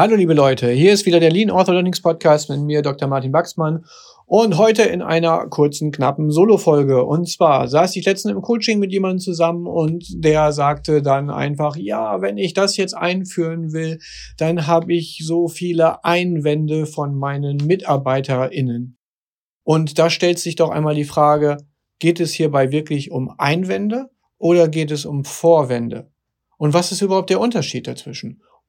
Hallo liebe Leute, hier ist wieder der Lean Orthodontics Podcast mit mir, Dr. Martin Wachsmann. Und heute in einer kurzen, knappen Solo-Folge. Und zwar saß ich letztens im Coaching mit jemandem zusammen und der sagte dann einfach, ja, wenn ich das jetzt einführen will, dann habe ich so viele Einwände von meinen MitarbeiterInnen. Und da stellt sich doch einmal die Frage, geht es hierbei wirklich um Einwände oder geht es um Vorwände? Und was ist überhaupt der Unterschied dazwischen?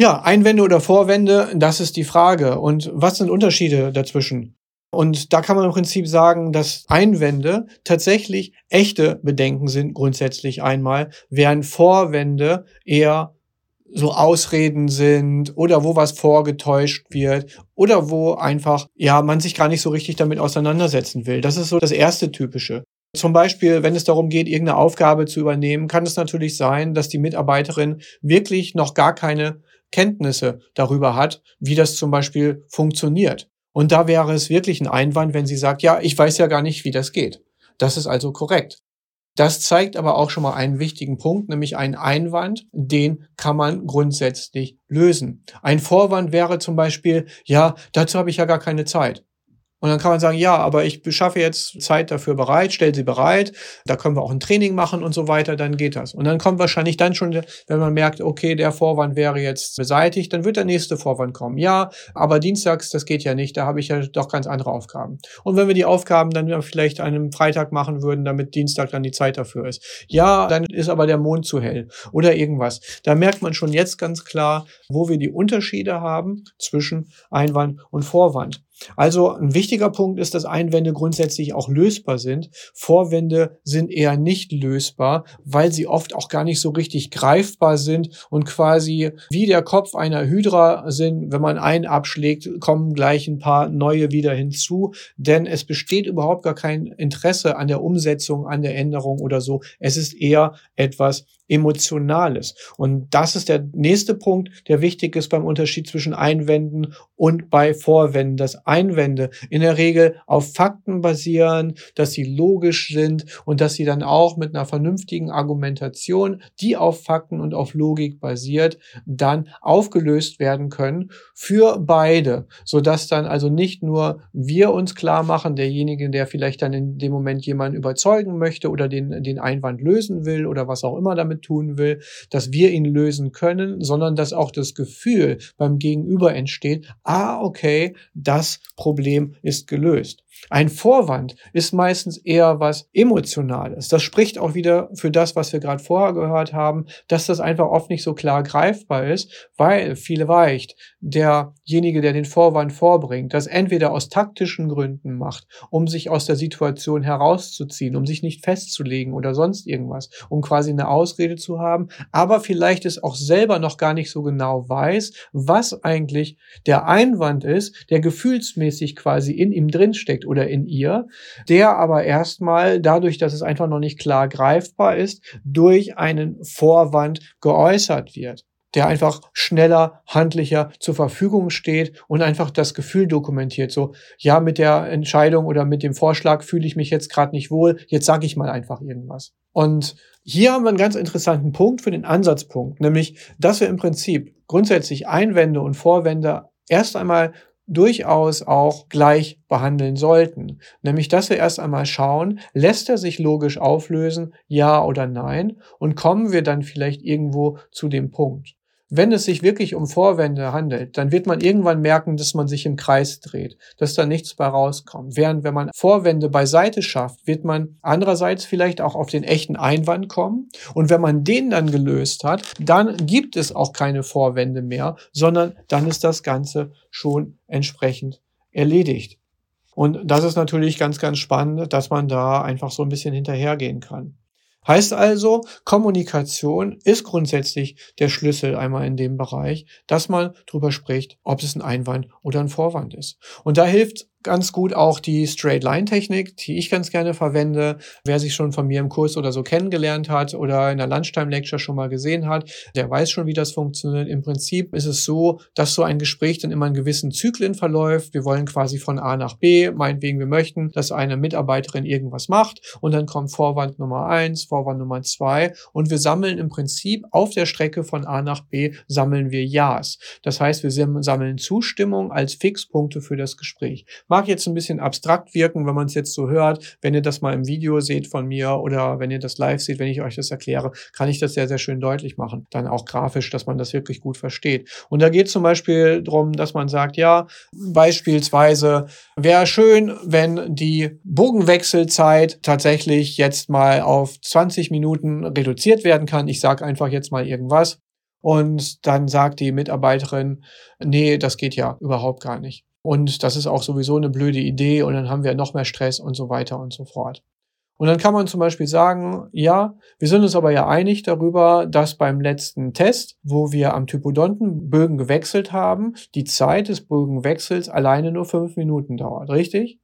Ja, Einwände oder Vorwände, das ist die Frage. Und was sind Unterschiede dazwischen? Und da kann man im Prinzip sagen, dass Einwände tatsächlich echte Bedenken sind, grundsätzlich einmal, während Vorwände eher so Ausreden sind oder wo was vorgetäuscht wird oder wo einfach, ja, man sich gar nicht so richtig damit auseinandersetzen will. Das ist so das erste typische. Zum Beispiel, wenn es darum geht, irgendeine Aufgabe zu übernehmen, kann es natürlich sein, dass die Mitarbeiterin wirklich noch gar keine Kenntnisse darüber hat, wie das zum Beispiel funktioniert. Und da wäre es wirklich ein Einwand, wenn sie sagt, ja, ich weiß ja gar nicht, wie das geht. Das ist also korrekt. Das zeigt aber auch schon mal einen wichtigen Punkt, nämlich einen Einwand, den kann man grundsätzlich lösen. Ein Vorwand wäre zum Beispiel, ja, dazu habe ich ja gar keine Zeit. Und dann kann man sagen, ja, aber ich beschaffe jetzt Zeit dafür bereit, stell sie bereit, da können wir auch ein Training machen und so weiter, dann geht das. Und dann kommt wahrscheinlich dann schon, wenn man merkt, okay, der Vorwand wäre jetzt beseitigt, dann wird der nächste Vorwand kommen. Ja, aber dienstags, das geht ja nicht, da habe ich ja doch ganz andere Aufgaben. Und wenn wir die Aufgaben dann vielleicht an einem Freitag machen würden, damit Dienstag dann die Zeit dafür ist. Ja, dann ist aber der Mond zu hell oder irgendwas. Da merkt man schon jetzt ganz klar, wo wir die Unterschiede haben zwischen Einwand und Vorwand. Also ein wichtiger Punkt ist, dass Einwände grundsätzlich auch lösbar sind. Vorwände sind eher nicht lösbar, weil sie oft auch gar nicht so richtig greifbar sind und quasi wie der Kopf einer Hydra sind. Wenn man einen abschlägt, kommen gleich ein paar neue wieder hinzu, denn es besteht überhaupt gar kein Interesse an der Umsetzung, an der Änderung oder so. Es ist eher etwas Emotionales. Und das ist der nächste Punkt, der wichtig ist beim Unterschied zwischen Einwänden und bei Vorwänden. Dass Einwände in der Regel auf Fakten basieren, dass sie logisch sind und dass sie dann auch mit einer vernünftigen Argumentation, die auf Fakten und auf Logik basiert, dann aufgelöst werden können für beide, sodass dann also nicht nur wir uns klar machen, derjenige, der vielleicht dann in dem Moment jemanden überzeugen möchte oder den, den Einwand lösen will oder was auch immer damit tun will, dass wir ihn lösen können, sondern dass auch das Gefühl beim Gegenüber entsteht, ah, okay, das Problem ist gelöst. Ein Vorwand ist meistens eher was Emotionales. Das spricht auch wieder für das, was wir gerade vorher gehört haben, dass das einfach oft nicht so klar greifbar ist, weil vielleicht derjenige, der den Vorwand vorbringt, das entweder aus taktischen Gründen macht, um sich aus der Situation herauszuziehen, um sich nicht festzulegen oder sonst irgendwas, um quasi eine Ausrede zu haben, aber vielleicht es auch selber noch gar nicht so genau weiß, was eigentlich der Einwand ist, der gefühlsmäßig quasi in ihm drinsteckt oder in ihr, der aber erstmal dadurch, dass es einfach noch nicht klar greifbar ist, durch einen Vorwand geäußert wird der einfach schneller, handlicher zur Verfügung steht und einfach das Gefühl dokumentiert. So, ja, mit der Entscheidung oder mit dem Vorschlag fühle ich mich jetzt gerade nicht wohl, jetzt sage ich mal einfach irgendwas. Und hier haben wir einen ganz interessanten Punkt für den Ansatzpunkt, nämlich, dass wir im Prinzip grundsätzlich Einwände und Vorwände erst einmal durchaus auch gleich behandeln sollten. Nämlich, dass wir erst einmal schauen, lässt er sich logisch auflösen, ja oder nein, und kommen wir dann vielleicht irgendwo zu dem Punkt. Wenn es sich wirklich um Vorwände handelt, dann wird man irgendwann merken, dass man sich im Kreis dreht, dass da nichts bei rauskommt. Während wenn man Vorwände beiseite schafft, wird man andererseits vielleicht auch auf den echten Einwand kommen. Und wenn man den dann gelöst hat, dann gibt es auch keine Vorwände mehr, sondern dann ist das Ganze schon entsprechend erledigt. Und das ist natürlich ganz, ganz spannend, dass man da einfach so ein bisschen hinterhergehen kann. Heißt also, Kommunikation ist grundsätzlich der Schlüssel einmal in dem Bereich, dass man drüber spricht, ob es ein Einwand oder ein Vorwand ist. Und da hilft ganz gut auch die Straight-Line-Technik, die ich ganz gerne verwende. Wer sich schon von mir im Kurs oder so kennengelernt hat oder in der Lunchtime-Lecture schon mal gesehen hat, der weiß schon, wie das funktioniert. Im Prinzip ist es so, dass so ein Gespräch dann immer in gewissen Zyklen verläuft. Wir wollen quasi von A nach B, meinetwegen wir möchten, dass eine Mitarbeiterin irgendwas macht und dann kommt Vorwand Nummer eins, Vorwand Nummer zwei und wir sammeln im Prinzip auf der Strecke von A nach B sammeln wir Ja's. Das heißt, wir sammeln Zustimmung als Fixpunkte für das Gespräch. Mag jetzt ein bisschen abstrakt wirken, wenn man es jetzt so hört. Wenn ihr das mal im Video seht von mir oder wenn ihr das live seht, wenn ich euch das erkläre, kann ich das sehr, sehr schön deutlich machen. Dann auch grafisch, dass man das wirklich gut versteht. Und da geht zum Beispiel darum, dass man sagt, ja, beispielsweise wäre schön, wenn die Bogenwechselzeit tatsächlich jetzt mal auf 20 Minuten reduziert werden kann. Ich sage einfach jetzt mal irgendwas. Und dann sagt die Mitarbeiterin, nee, das geht ja überhaupt gar nicht. Und das ist auch sowieso eine blöde Idee und dann haben wir noch mehr Stress und so weiter und so fort. Und dann kann man zum Beispiel sagen, ja, wir sind uns aber ja einig darüber, dass beim letzten Test, wo wir am Typodonten Bögen gewechselt haben, die Zeit des Bögenwechsels alleine nur fünf Minuten dauert, richtig?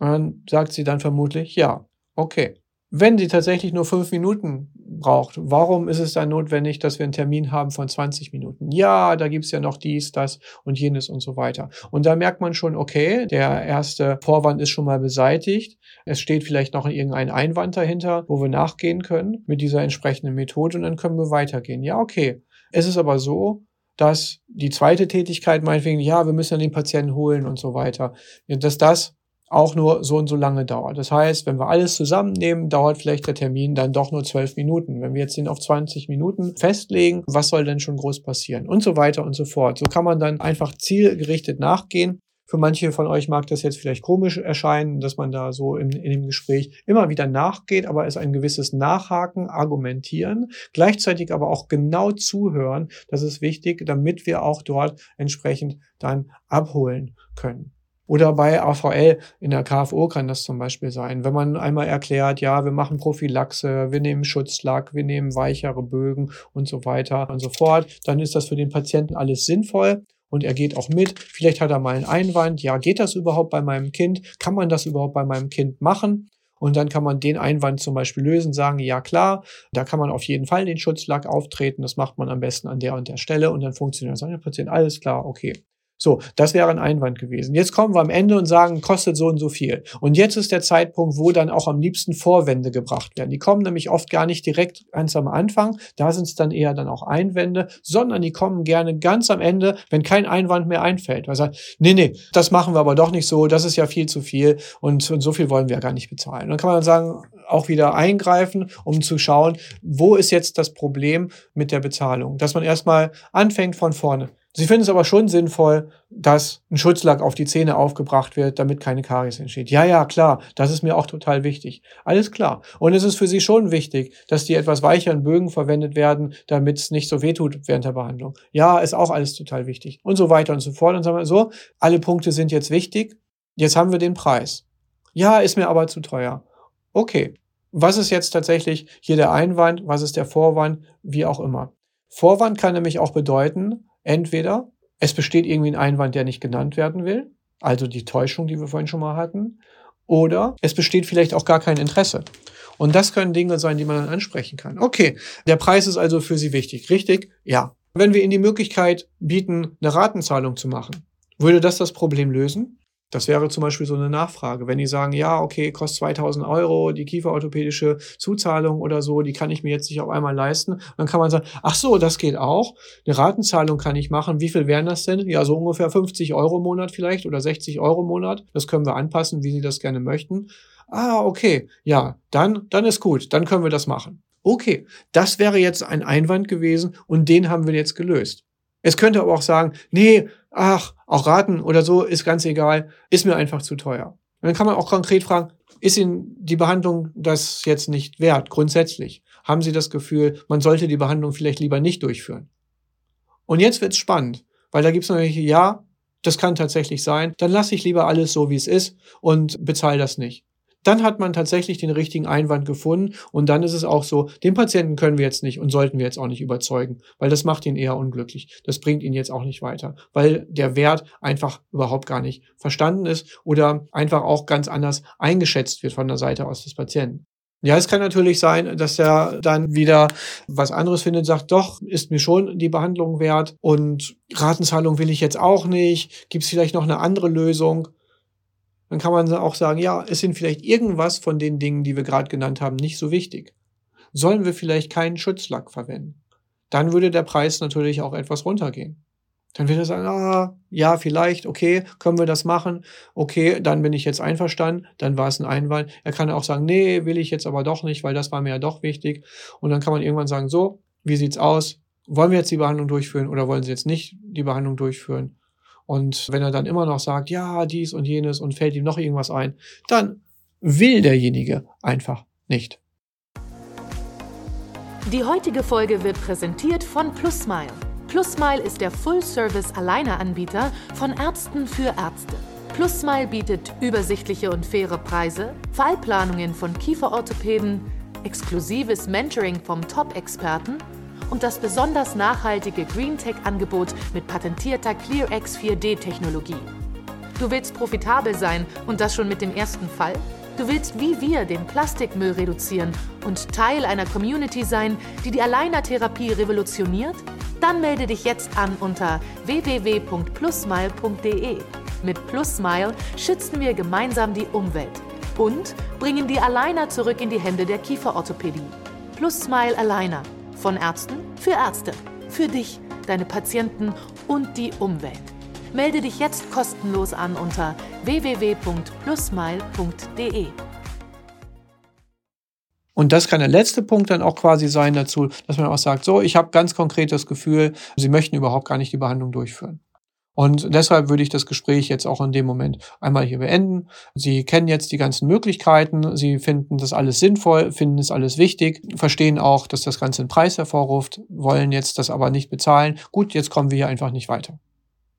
Und dann sagt sie dann vermutlich, ja, okay. Wenn sie tatsächlich nur fünf Minuten braucht, warum ist es dann notwendig, dass wir einen Termin haben von 20 Minuten? Ja, da gibt's ja noch dies, das und jenes und so weiter. Und da merkt man schon, okay, der erste Vorwand ist schon mal beseitigt. Es steht vielleicht noch irgendein Einwand dahinter, wo wir nachgehen können mit dieser entsprechenden Methode und dann können wir weitergehen. Ja, okay. Es ist aber so, dass die zweite Tätigkeit meinetwegen, ja, wir müssen ja den Patienten holen und so weiter, dass das auch nur so und so lange dauert. Das heißt, wenn wir alles zusammennehmen, dauert vielleicht der Termin dann doch nur zwölf Minuten. Wenn wir jetzt den auf 20 Minuten festlegen, was soll denn schon groß passieren? Und so weiter und so fort. So kann man dann einfach zielgerichtet nachgehen. Für manche von euch mag das jetzt vielleicht komisch erscheinen, dass man da so in, in dem Gespräch immer wieder nachgeht, aber es ein gewisses Nachhaken, Argumentieren, gleichzeitig aber auch genau zuhören. Das ist wichtig, damit wir auch dort entsprechend dann abholen können. Oder bei AVL in der KFO kann das zum Beispiel sein. Wenn man einmal erklärt, ja, wir machen Prophylaxe, wir nehmen Schutzlack, wir nehmen weichere Bögen und so weiter und so fort, dann ist das für den Patienten alles sinnvoll und er geht auch mit. Vielleicht hat er mal einen Einwand. Ja, geht das überhaupt bei meinem Kind? Kann man das überhaupt bei meinem Kind machen? Und dann kann man den Einwand zum Beispiel lösen, sagen, ja klar, da kann man auf jeden Fall den Schutzlack auftreten. Das macht man am besten an der und der Stelle und dann funktioniert das. Der Patient, alles klar, okay. So, das wäre ein Einwand gewesen. Jetzt kommen wir am Ende und sagen, kostet so und so viel. Und jetzt ist der Zeitpunkt, wo dann auch am liebsten Vorwände gebracht werden. Die kommen nämlich oft gar nicht direkt ganz am Anfang. Da sind es dann eher dann auch Einwände, sondern die kommen gerne ganz am Ende, wenn kein Einwand mehr einfällt. Weil sagt, nee, nee, das machen wir aber doch nicht so. Das ist ja viel zu viel und, und so viel wollen wir ja gar nicht bezahlen. dann kann man sagen, auch wieder eingreifen, um zu schauen, wo ist jetzt das Problem mit der Bezahlung. Dass man erstmal anfängt von vorne. Sie finden es aber schon sinnvoll, dass ein Schutzlack auf die Zähne aufgebracht wird, damit keine Karies entsteht. Ja, ja, klar, das ist mir auch total wichtig. Alles klar. Und es ist für Sie schon wichtig, dass die etwas weicheren Bögen verwendet werden, damit es nicht so wehtut während der Behandlung. Ja, ist auch alles total wichtig. Und so weiter und so fort. Und sagen wir so, alle Punkte sind jetzt wichtig. Jetzt haben wir den Preis. Ja, ist mir aber zu teuer. Okay. Was ist jetzt tatsächlich hier der Einwand? Was ist der Vorwand? Wie auch immer. Vorwand kann nämlich auch bedeuten, Entweder es besteht irgendwie ein Einwand, der nicht genannt werden will, also die Täuschung, die wir vorhin schon mal hatten, oder es besteht vielleicht auch gar kein Interesse. Und das können Dinge sein, die man dann ansprechen kann. Okay, der Preis ist also für Sie wichtig, richtig? Ja. Wenn wir Ihnen die Möglichkeit bieten, eine Ratenzahlung zu machen, würde das das Problem lösen? Das wäre zum Beispiel so eine Nachfrage. Wenn die sagen, ja, okay, kostet 2000 Euro, die kieferorthopädische Zuzahlung oder so, die kann ich mir jetzt nicht auf einmal leisten. Dann kann man sagen, ach so, das geht auch. Eine Ratenzahlung kann ich machen. Wie viel wären das denn? Ja, so ungefähr 50 Euro im Monat vielleicht oder 60 Euro im Monat. Das können wir anpassen, wie Sie das gerne möchten. Ah, okay. Ja, dann, dann ist gut. Dann können wir das machen. Okay. Das wäre jetzt ein Einwand gewesen und den haben wir jetzt gelöst. Es könnte aber auch sagen, nee, ach, auch Raten oder so ist ganz egal, ist mir einfach zu teuer. Und dann kann man auch konkret fragen, ist Ihnen die Behandlung das jetzt nicht wert, grundsätzlich? Haben Sie das Gefühl, man sollte die Behandlung vielleicht lieber nicht durchführen? Und jetzt wird's spannend, weil da gibt's natürlich, ja, das kann tatsächlich sein, dann lasse ich lieber alles so, wie es ist und bezahle das nicht. Dann hat man tatsächlich den richtigen Einwand gefunden und dann ist es auch so, den Patienten können wir jetzt nicht und sollten wir jetzt auch nicht überzeugen, weil das macht ihn eher unglücklich. Das bringt ihn jetzt auch nicht weiter, weil der Wert einfach überhaupt gar nicht verstanden ist oder einfach auch ganz anders eingeschätzt wird von der Seite aus des Patienten. Ja, es kann natürlich sein, dass er dann wieder was anderes findet, sagt, doch, ist mir schon die Behandlung wert und Ratenzahlung will ich jetzt auch nicht. Gibt es vielleicht noch eine andere Lösung? Dann kann man auch sagen, ja, es sind vielleicht irgendwas von den Dingen, die wir gerade genannt haben, nicht so wichtig. Sollen wir vielleicht keinen Schutzlack verwenden? Dann würde der Preis natürlich auch etwas runtergehen. Dann wird er sagen, ah, ja, vielleicht, okay, können wir das machen? Okay, dann bin ich jetzt einverstanden, dann war es ein Einwand. Er kann auch sagen, nee, will ich jetzt aber doch nicht, weil das war mir ja doch wichtig. Und dann kann man irgendwann sagen, so, wie sieht's aus? Wollen wir jetzt die Behandlung durchführen oder wollen Sie jetzt nicht die Behandlung durchführen? Und wenn er dann immer noch sagt, ja, dies und jenes und fällt ihm noch irgendwas ein, dann will derjenige einfach nicht. Die heutige Folge wird präsentiert von PlusSmile. PlusSmile ist der Full-Service-Alleineranbieter von Ärzten für Ärzte. PlusSmile bietet übersichtliche und faire Preise, Fallplanungen von Kieferorthopäden, exklusives Mentoring vom Top-Experten und das besonders nachhaltige GreenTech-Angebot mit patentierter ClearX 4D-Technologie. Du willst profitabel sein und das schon mit dem ersten Fall? Du willst wie wir den Plastikmüll reduzieren und Teil einer Community sein, die die Alleinertherapie revolutioniert? Dann melde dich jetzt an unter www.plusmile.de. Mit PlusSmile schützen wir gemeinsam die Umwelt und bringen die Aligner zurück in die Hände der Kieferorthopädie. PlusSmile Aligner. Von Ärzten für Ärzte. Für dich, deine Patienten und die Umwelt. Melde dich jetzt kostenlos an unter www.plusmile.de. Und das kann der letzte Punkt dann auch quasi sein dazu, dass man auch sagt, so, ich habe ganz konkret das Gefühl, Sie möchten überhaupt gar nicht die Behandlung durchführen. Und deshalb würde ich das Gespräch jetzt auch in dem Moment einmal hier beenden. Sie kennen jetzt die ganzen Möglichkeiten, Sie finden das alles sinnvoll, finden es alles wichtig, verstehen auch, dass das Ganze einen Preis hervorruft, wollen jetzt das aber nicht bezahlen. Gut, jetzt kommen wir hier einfach nicht weiter.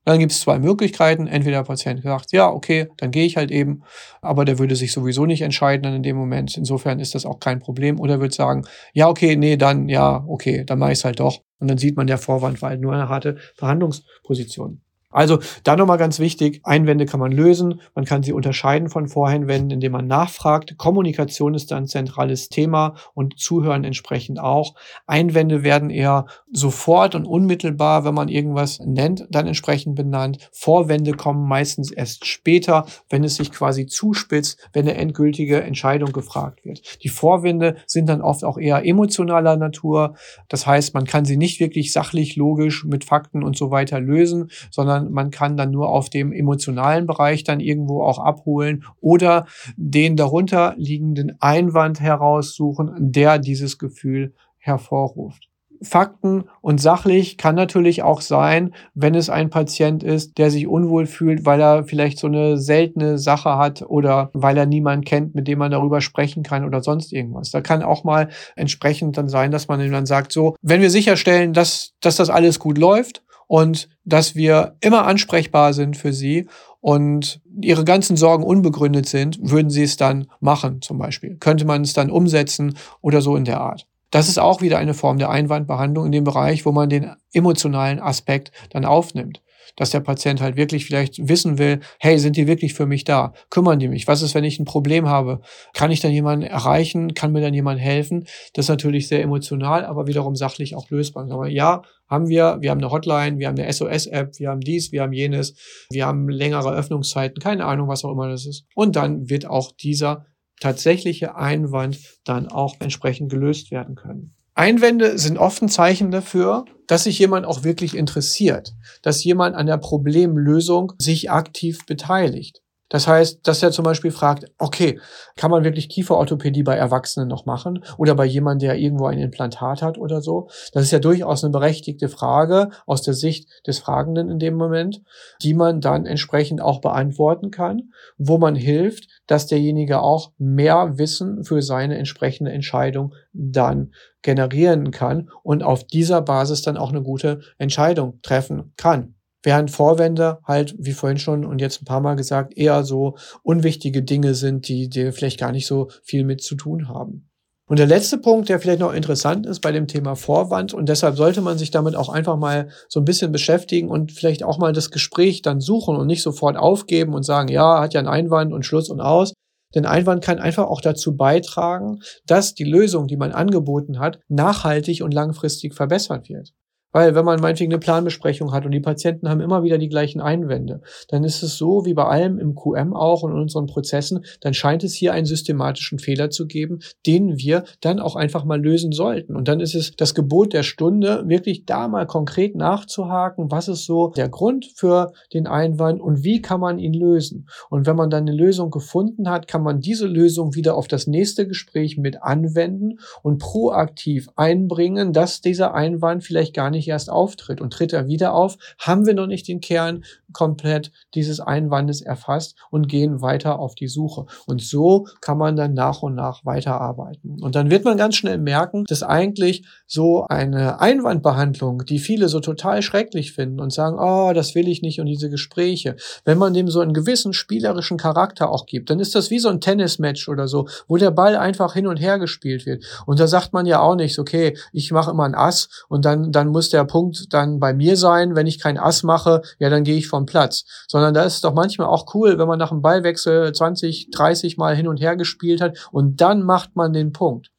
Dann gibt es zwei Möglichkeiten. Entweder der Patient sagt, ja, okay, dann gehe ich halt eben, aber der würde sich sowieso nicht entscheiden dann in dem Moment. Insofern ist das auch kein Problem. Oder wird sagen, ja, okay, nee, dann, ja, okay, dann mache ich es halt doch. Und dann sieht man, der Vorwand war halt nur eine harte Verhandlungsposition. Also da nochmal ganz wichtig, Einwände kann man lösen, man kann sie unterscheiden von Voreinwänden, indem man nachfragt. Kommunikation ist ein zentrales Thema und Zuhören entsprechend auch. Einwände werden eher sofort und unmittelbar, wenn man irgendwas nennt, dann entsprechend benannt. Vorwände kommen meistens erst später, wenn es sich quasi zuspitzt, wenn eine endgültige Entscheidung gefragt wird. Die Vorwände sind dann oft auch eher emotionaler Natur. Das heißt, man kann sie nicht wirklich sachlich, logisch mit Fakten und so weiter lösen, sondern sondern man kann dann nur auf dem emotionalen Bereich dann irgendwo auch abholen oder den darunter liegenden Einwand heraussuchen, der dieses Gefühl hervorruft. Fakten und sachlich kann natürlich auch sein, wenn es ein Patient ist, der sich unwohl fühlt, weil er vielleicht so eine seltene Sache hat oder weil er niemanden kennt, mit dem man darüber sprechen kann oder sonst irgendwas. Da kann auch mal entsprechend dann sein, dass man dann sagt, so, wenn wir sicherstellen, dass, dass das alles gut läuft und dass wir immer ansprechbar sind für sie und ihre ganzen Sorgen unbegründet sind, würden sie es dann machen zum Beispiel. Könnte man es dann umsetzen oder so in der Art. Das ist auch wieder eine Form der Einwandbehandlung in dem Bereich, wo man den emotionalen Aspekt dann aufnimmt dass der Patient halt wirklich vielleicht wissen will, hey, sind die wirklich für mich da? Kümmern die mich? Was ist, wenn ich ein Problem habe? Kann ich dann jemanden erreichen? Kann mir dann jemand helfen? Das ist natürlich sehr emotional, aber wiederum sachlich auch lösbar. Aber ja, haben wir, wir haben eine Hotline, wir haben eine SOS-App, wir haben dies, wir haben jenes, wir haben längere Öffnungszeiten, keine Ahnung, was auch immer das ist. Und dann wird auch dieser tatsächliche Einwand dann auch entsprechend gelöst werden können. Einwände sind oft ein Zeichen dafür, dass sich jemand auch wirklich interessiert, dass jemand an der Problemlösung sich aktiv beteiligt. Das heißt, dass er zum Beispiel fragt, okay, kann man wirklich Kieferorthopädie bei Erwachsenen noch machen oder bei jemandem, der irgendwo ein Implantat hat oder so? Das ist ja durchaus eine berechtigte Frage aus der Sicht des Fragenden in dem Moment, die man dann entsprechend auch beantworten kann, wo man hilft, dass derjenige auch mehr Wissen für seine entsprechende Entscheidung dann generieren kann und auf dieser Basis dann auch eine gute Entscheidung treffen kann. während Vorwände halt, wie vorhin schon und jetzt ein paar Mal gesagt, eher so unwichtige Dinge sind, die dir vielleicht gar nicht so viel mit zu tun haben. Und der letzte Punkt, der vielleicht noch interessant ist bei dem Thema Vorwand und deshalb sollte man sich damit auch einfach mal so ein bisschen beschäftigen und vielleicht auch mal das Gespräch dann suchen und nicht sofort aufgeben und sagen, ja, hat ja einen Einwand und Schluss und aus. Denn Einwand kann einfach auch dazu beitragen, dass die Lösung, die man angeboten hat, nachhaltig und langfristig verbessert wird. Weil wenn man meinetwegen eine Planbesprechung hat und die Patienten haben immer wieder die gleichen Einwände, dann ist es so wie bei allem im QM auch und in unseren Prozessen, dann scheint es hier einen systematischen Fehler zu geben, den wir dann auch einfach mal lösen sollten. Und dann ist es das Gebot der Stunde, wirklich da mal konkret nachzuhaken, was ist so der Grund für den Einwand und wie kann man ihn lösen. Und wenn man dann eine Lösung gefunden hat, kann man diese Lösung wieder auf das nächste Gespräch mit anwenden und proaktiv einbringen, dass dieser Einwand vielleicht gar nicht nicht erst auftritt und tritt er wieder auf, haben wir noch nicht den Kern komplett dieses Einwandes erfasst und gehen weiter auf die Suche. Und so kann man dann nach und nach weiterarbeiten. Und dann wird man ganz schnell merken, dass eigentlich so eine Einwandbehandlung, die viele so total schrecklich finden und sagen, oh, das will ich nicht und diese Gespräche, wenn man dem so einen gewissen spielerischen Charakter auch gibt, dann ist das wie so ein Tennismatch oder so, wo der Ball einfach hin und her gespielt wird. Und da sagt man ja auch nicht, okay, ich mache immer ein Ass und dann, dann muss der Punkt dann bei mir sein. Wenn ich kein Ass mache, ja, dann gehe ich vom Platz. Sondern da ist doch manchmal auch cool, wenn man nach einem Ballwechsel 20, 30 Mal hin und her gespielt hat und dann macht man den Punkt.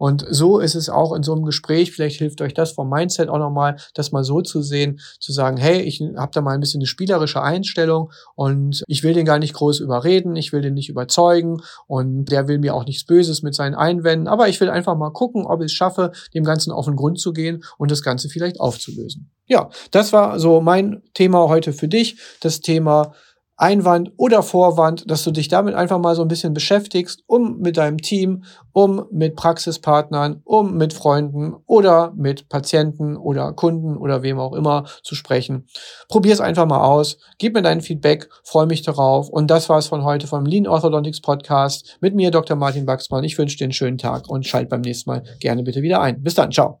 Und so ist es auch in so einem Gespräch, vielleicht hilft euch das vom Mindset auch nochmal, das mal so zu sehen, zu sagen, hey, ich habe da mal ein bisschen eine spielerische Einstellung und ich will den gar nicht groß überreden, ich will den nicht überzeugen und der will mir auch nichts Böses mit seinen Einwänden, aber ich will einfach mal gucken, ob ich es schaffe, dem Ganzen auf den Grund zu gehen und das Ganze vielleicht aufzulösen. Ja, das war so mein Thema heute für dich, das Thema Einwand oder Vorwand, dass du dich damit einfach mal so ein bisschen beschäftigst, um mit deinem Team, um mit Praxispartnern, um mit Freunden oder mit Patienten oder Kunden oder wem auch immer zu sprechen. Probier es einfach mal aus, gib mir dein Feedback, freue mich darauf. Und das war es von heute vom Lean Orthodontics Podcast mit mir, Dr. Martin Baxmann. Ich wünsche dir einen schönen Tag und schalt beim nächsten Mal gerne bitte wieder ein. Bis dann, ciao.